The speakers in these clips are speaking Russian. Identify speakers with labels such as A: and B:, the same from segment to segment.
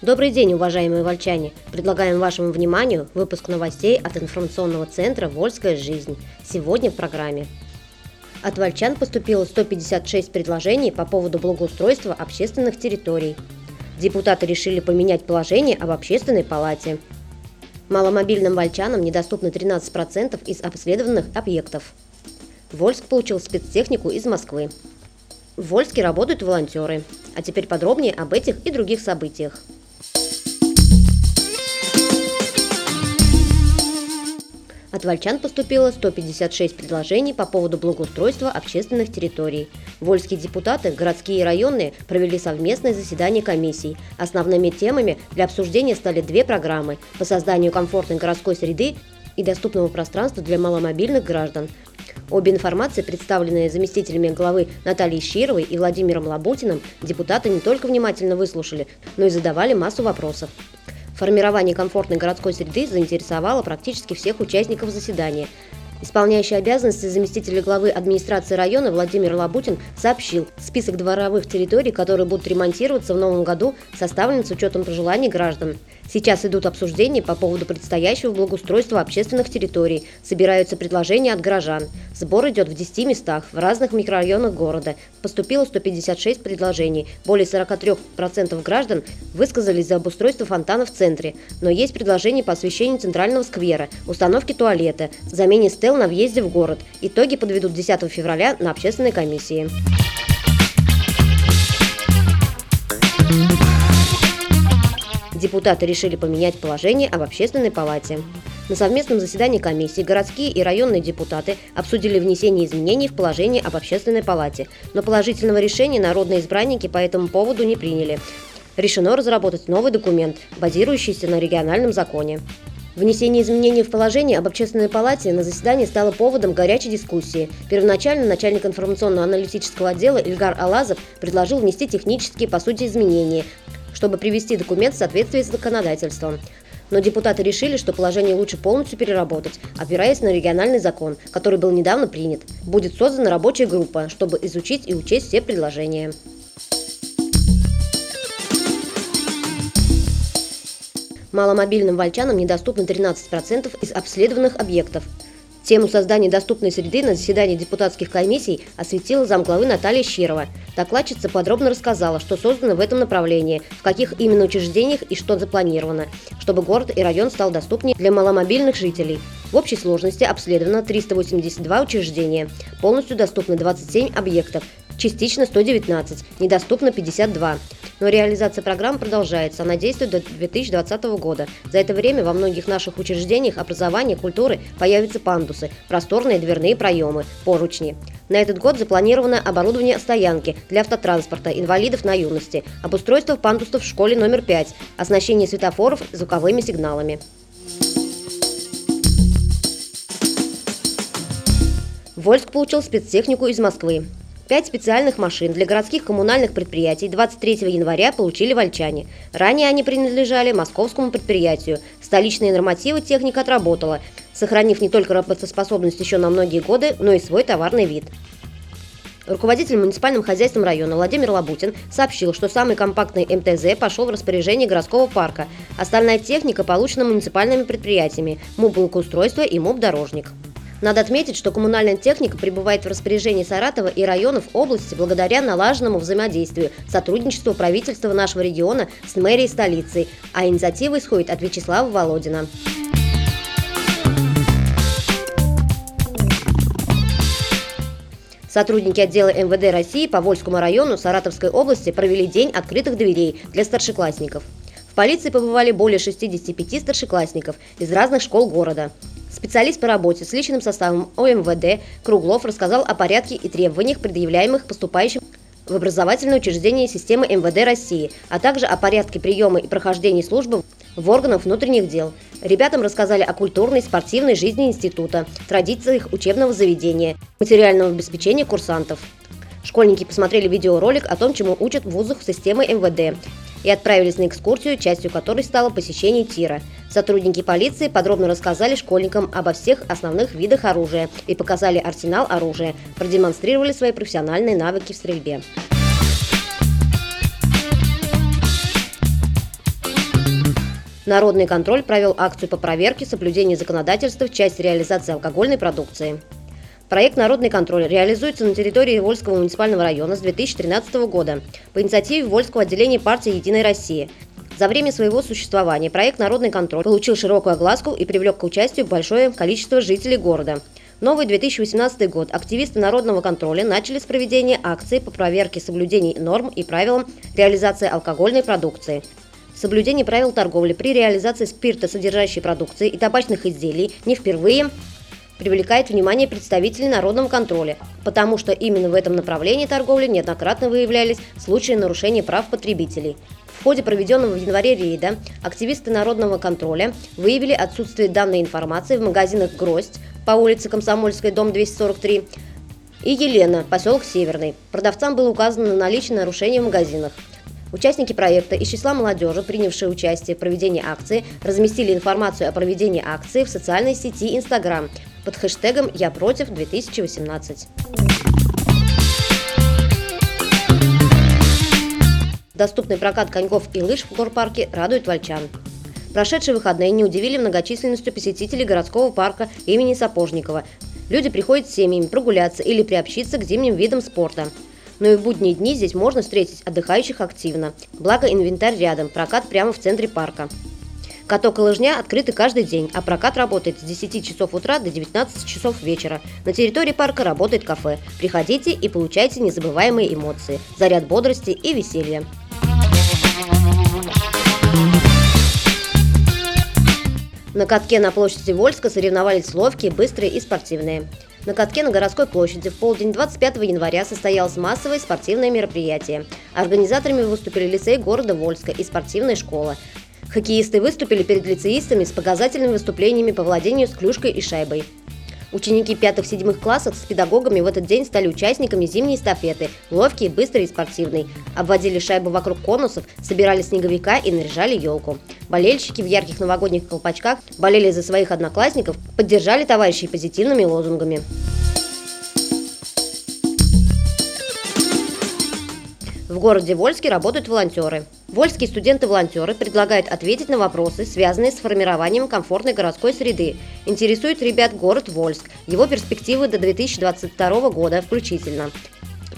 A: Добрый день, уважаемые вольчане! Предлагаем вашему вниманию выпуск новостей от информационного центра «Вольская жизнь». Сегодня в программе. От вольчан поступило 156 предложений по поводу благоустройства общественных территорий. Депутаты решили поменять положение об общественной палате. Маломобильным вольчанам недоступны 13% из обследованных объектов. Вольск получил спецтехнику из Москвы. В Вольске работают волонтеры. А теперь подробнее об этих и других событиях. От вольчан поступило 156 предложений по поводу благоустройства общественных территорий. Вольские депутаты, городские и районные провели совместное заседание комиссий. Основными темами для обсуждения стали две программы по созданию комфортной городской среды и доступного пространства для маломобильных граждан. Обе информации, представленные заместителями главы Натальей Щировой и Владимиром Лабутиным, депутаты не только внимательно выслушали, но и задавали массу вопросов. Формирование комфортной городской среды заинтересовало практически всех участников заседания. Исполняющий обязанности заместителя главы администрации района Владимир Лабутин сообщил, список дворовых территорий, которые будут ремонтироваться в новом году, составлен с учетом пожеланий граждан. Сейчас идут обсуждения по поводу предстоящего благоустройства общественных территорий, собираются предложения от горожан. Сбор идет в 10 местах, в разных микрорайонах города. Поступило 156 предложений. Более 43% граждан высказались за обустройство фонтана в центре. Но есть предложения по освещению центрального сквера, установке туалета, замене стел на въезде в город. Итоги подведут 10 февраля на общественной комиссии. Депутаты решили поменять положение об общественной палате. На совместном заседании комиссии городские и районные депутаты обсудили внесение изменений в положение об общественной палате, но положительного решения народные избранники по этому поводу не приняли. Решено разработать новый документ, базирующийся на региональном законе. Внесение изменений в положение об общественной палате на заседании стало поводом горячей дискуссии. Первоначально начальник информационно-аналитического отдела Ильгар Алазов предложил внести технические, по сути, изменения, чтобы привести документ в соответствие с законодательством. Но депутаты решили, что положение лучше полностью переработать, опираясь на региональный закон, который был недавно принят. Будет создана рабочая группа, чтобы изучить и учесть все предложения. Маломобильным вольчанам недоступно 13% из обследованных объектов. Тему создания доступной среды на заседании депутатских комиссий осветила замглавы Наталья Щирова. Докладчица подробно рассказала, что создано в этом направлении, в каких именно учреждениях и что запланировано, чтобы город и район стал доступнее для маломобильных жителей. В общей сложности обследовано 382 учреждения, полностью доступны 27 объектов, частично 119, недоступно 52. Но реализация программ продолжается, она действует до 2020 года. За это время во многих наших учреждениях образования, культуры появятся пандусы, просторные дверные проемы, поручни. На этот год запланировано оборудование стоянки для автотранспорта, инвалидов на юности, обустройство пандусов в школе номер 5, оснащение светофоров звуковыми сигналами. Вольск получил спецтехнику из Москвы. Пять специальных машин для городских коммунальных предприятий 23 января получили вольчане. Ранее они принадлежали московскому предприятию. Столичные нормативы техника отработала, сохранив не только работоспособность еще на многие годы, но и свой товарный вид. Руководитель муниципальным хозяйством района Владимир Лабутин сообщил, что самый компактный МТЗ пошел в распоряжение городского парка. Остальная техника получена муниципальными предприятиями МУП «Благоустройство» и МУП «Дорожник». Надо отметить, что коммунальная техника пребывает в распоряжении Саратова и районов области благодаря налаженному взаимодействию, сотрудничеству правительства нашего региона с мэрией столицы, а инициатива исходит от Вячеслава Володина. Сотрудники отдела МВД России по Вольскому району Саратовской области провели день открытых дверей для старшеклассников. В полиции побывали более 65 старшеклассников из разных школ города. Специалист по работе с личным составом ОМВД Круглов рассказал о порядке и требованиях, предъявляемых поступающим в образовательное учреждение системы МВД России, а также о порядке приема и прохождения службы в органах внутренних дел. Ребятам рассказали о культурной и спортивной жизни института, традициях учебного заведения, материального обеспечения курсантов. Школьники посмотрели видеоролик о том, чему учат в вузах системы МВД и отправились на экскурсию, частью которой стало посещение тира. Сотрудники полиции подробно рассказали школьникам обо всех основных видах оружия и показали арсенал оружия, продемонстрировали свои профессиональные навыки в стрельбе. Народный контроль провел акцию по проверке соблюдения законодательства в части реализации алкогольной продукции. Проект «Народный контроль» реализуется на территории Вольского муниципального района с 2013 года по инициативе Вольского отделения партии «Единая Россия». За время своего существования проект «Народный контроль» получил широкую огласку и привлек к участию большое количество жителей города. Новый 2018 год активисты народного контроля начали с проведения акции по проверке соблюдений норм и правилам реализации алкогольной продукции. Соблюдение правил торговли при реализации спирта, содержащей продукции и табачных изделий не впервые привлекает внимание представителей народного контроля, потому что именно в этом направлении торговли неоднократно выявлялись случаи нарушения прав потребителей. В ходе проведенного в январе рейда активисты народного контроля выявили отсутствие данной информации в магазинах «Гроздь» по улице Комсомольской, дом 243, и Елена, поселок Северный. Продавцам было указано на наличие нарушений в магазинах. Участники проекта из числа молодежи, принявшие участие в проведении акции, разместили информацию о проведении акции в социальной сети Instagram под хэштегом «Я против 2018». Доступный прокат коньков и лыж в горпарке радует вольчан. Прошедшие выходные не удивили многочисленностью посетителей городского парка имени Сапожникова. Люди приходят с семьями прогуляться или приобщиться к зимним видам спорта. Но и в будние дни здесь можно встретить отдыхающих активно. Благо инвентарь рядом, прокат прямо в центре парка. Каток и лыжня открыты каждый день, а прокат работает с 10 часов утра до 19 часов вечера. На территории парка работает кафе. Приходите и получайте незабываемые эмоции, заряд бодрости и веселья. На катке на площади Вольска соревновались ловкие, быстрые и спортивные. На катке на городской площади в полдень 25 января состоялось массовое спортивное мероприятие. Организаторами выступили лицей города Вольска и спортивная школа. Хоккеисты выступили перед лицеистами с показательными выступлениями по владению с клюшкой и шайбой. Ученики пятых-седьмых классов с педагогами в этот день стали участниками зимней эстафеты, ловкие, быстрые и спортивной. Обводили шайбу вокруг конусов, собирали снеговика и наряжали елку. Болельщики в ярких новогодних колпачках болели за своих одноклассников, поддержали товарищей позитивными лозунгами. В городе Вольске работают волонтеры. Вольские студенты-волонтеры предлагают ответить на вопросы, связанные с формированием комфортной городской среды. Интересует ребят город Вольск, его перспективы до 2022 года включительно.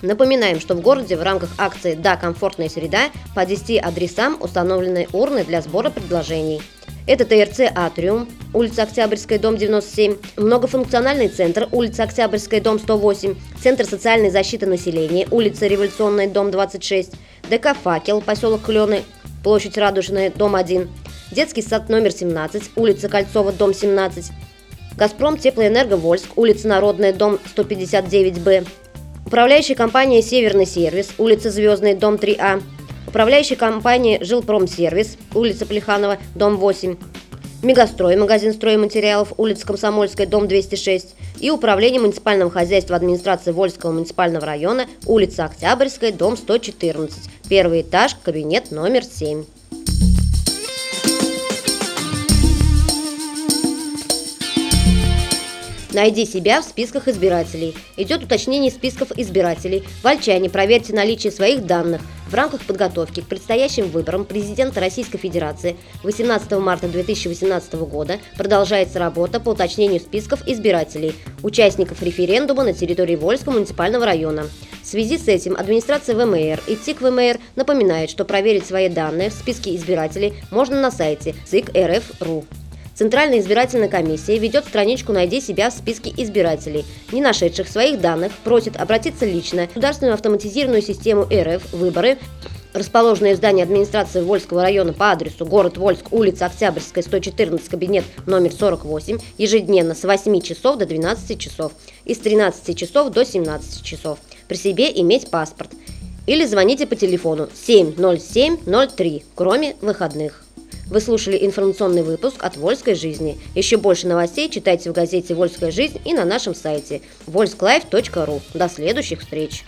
A: Напоминаем, что в городе в рамках акции «Да, комфортная среда» по 10 адресам установлены урны для сбора предложений. Это ТРЦ «Атриум», улица Октябрьская, дом 97, многофункциональный центр, улица Октябрьская, дом 108, Центр социальной защиты населения, улица Революционная, дом 26, ДК «Факел», поселок Клены, площадь Радужная, дом 1, детский сад номер 17, улица Кольцова, дом 17, «Газпром Теплоэнерго Вольск», улица Народная, дом 159Б, управляющая компания «Северный сервис», улица Звездная, дом 3А, Управляющая компания «Жилпромсервис», улица Плеханова, дом 8, Мегастрой, магазин стройматериалов, улица Комсомольская, дом 206 и Управление муниципального хозяйства администрации Вольского муниципального района, улица Октябрьская, дом 114, первый этаж, кабинет номер 7. Найди себя в списках избирателей. Идет уточнение списков избирателей. Вольчане, проверьте наличие своих данных. В рамках подготовки к предстоящим выборам президента Российской Федерации 18 марта 2018 года продолжается работа по уточнению списков избирателей, участников референдума на территории Вольского муниципального района. В связи с этим администрация ВМР и ЦИК ВМР напоминает, что проверить свои данные в списке избирателей можно на сайте ЦИК РФ.ру. Центральная избирательная комиссия ведет страничку «Найди себя» в списке избирателей, не нашедших своих данных, просит обратиться лично в государственную автоматизированную систему РФ «Выборы», расположенное в здании администрации Вольского района по адресу город Вольск, улица Октябрьская, 114, кабинет номер 48, ежедневно с 8 часов до 12 часов и с 13 часов до 17 часов. При себе иметь паспорт. Или звоните по телефону 70703, кроме выходных. Вы слушали информационный выпуск от «Вольской жизни». Еще больше новостей читайте в газете «Вольская жизнь» и на нашем сайте volsklиfe.ru. До следующих встреч!